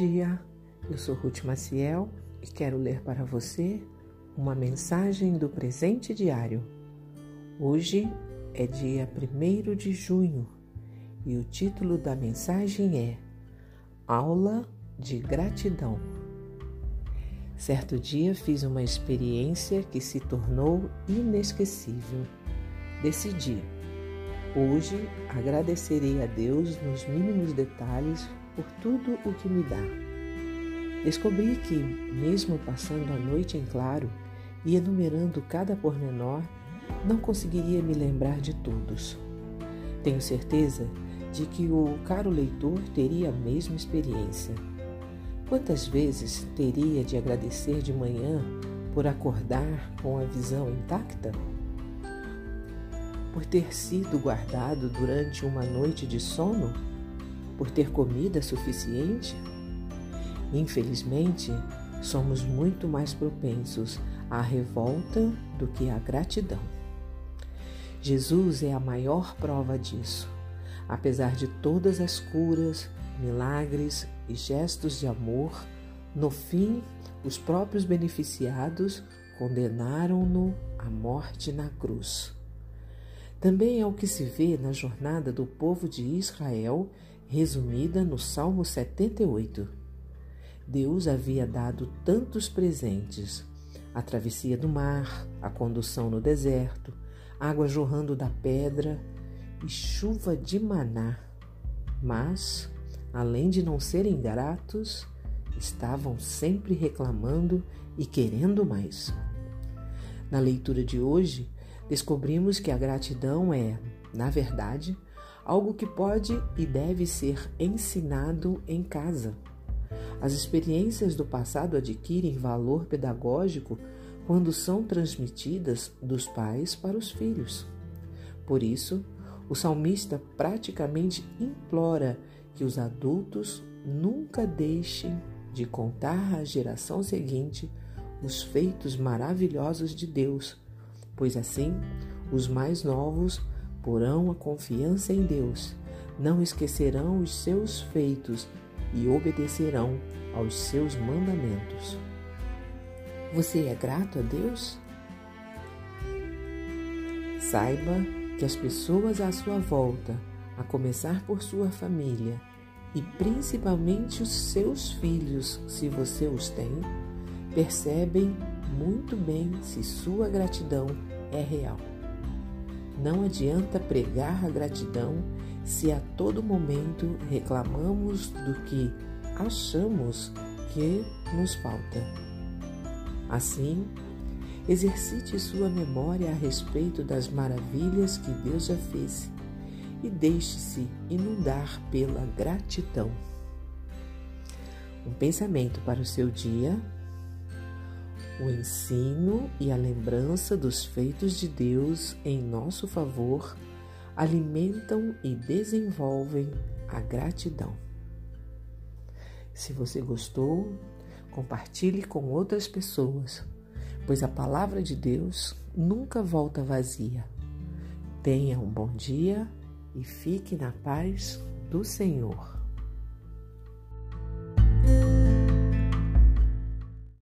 dia, eu sou Ruth Maciel e quero ler para você uma mensagem do presente diário. Hoje é dia 1 de junho e o título da mensagem é Aula de Gratidão. Certo dia fiz uma experiência que se tornou inesquecível. Decidi, hoje agradecerei a Deus nos mínimos detalhes por tudo o que me dá. Descobri que, mesmo passando a noite em claro e enumerando cada pormenor, não conseguiria me lembrar de todos. Tenho certeza de que o caro leitor teria a mesma experiência. Quantas vezes teria de agradecer de manhã por acordar com a visão intacta? Por ter sido guardado durante uma noite de sono? Por ter comida suficiente? Infelizmente, somos muito mais propensos à revolta do que à gratidão. Jesus é a maior prova disso. Apesar de todas as curas, milagres e gestos de amor, no fim, os próprios beneficiados condenaram-no à morte na cruz. Também é o que se vê na jornada do povo de Israel resumida no Salmo 78. Deus havia dado tantos presentes: a travessia do mar, a condução no deserto, água jorrando da pedra e chuva de maná. Mas, além de não serem gratos, estavam sempre reclamando e querendo mais. Na leitura de hoje, descobrimos que a gratidão é, na verdade, algo que pode e deve ser ensinado em casa. As experiências do passado adquirem valor pedagógico quando são transmitidas dos pais para os filhos. Por isso, o salmista praticamente implora que os adultos nunca deixem de contar à geração seguinte os feitos maravilhosos de Deus, pois assim os mais novos porão a confiança em Deus, não esquecerão os seus feitos e obedecerão aos seus mandamentos. Você é grato a Deus? Saiba que as pessoas à sua volta, a começar por sua família e principalmente os seus filhos, se você os tem, percebem muito bem se sua gratidão é real. Não adianta pregar a gratidão se a todo momento reclamamos do que achamos que nos falta. Assim, exercite sua memória a respeito das maravilhas que Deus já fez e deixe-se inundar pela gratidão. Um pensamento para o seu dia o ensino e a lembrança dos feitos de Deus em nosso favor alimentam e desenvolvem a gratidão. Se você gostou, compartilhe com outras pessoas, pois a palavra de Deus nunca volta vazia. Tenha um bom dia e fique na paz do Senhor.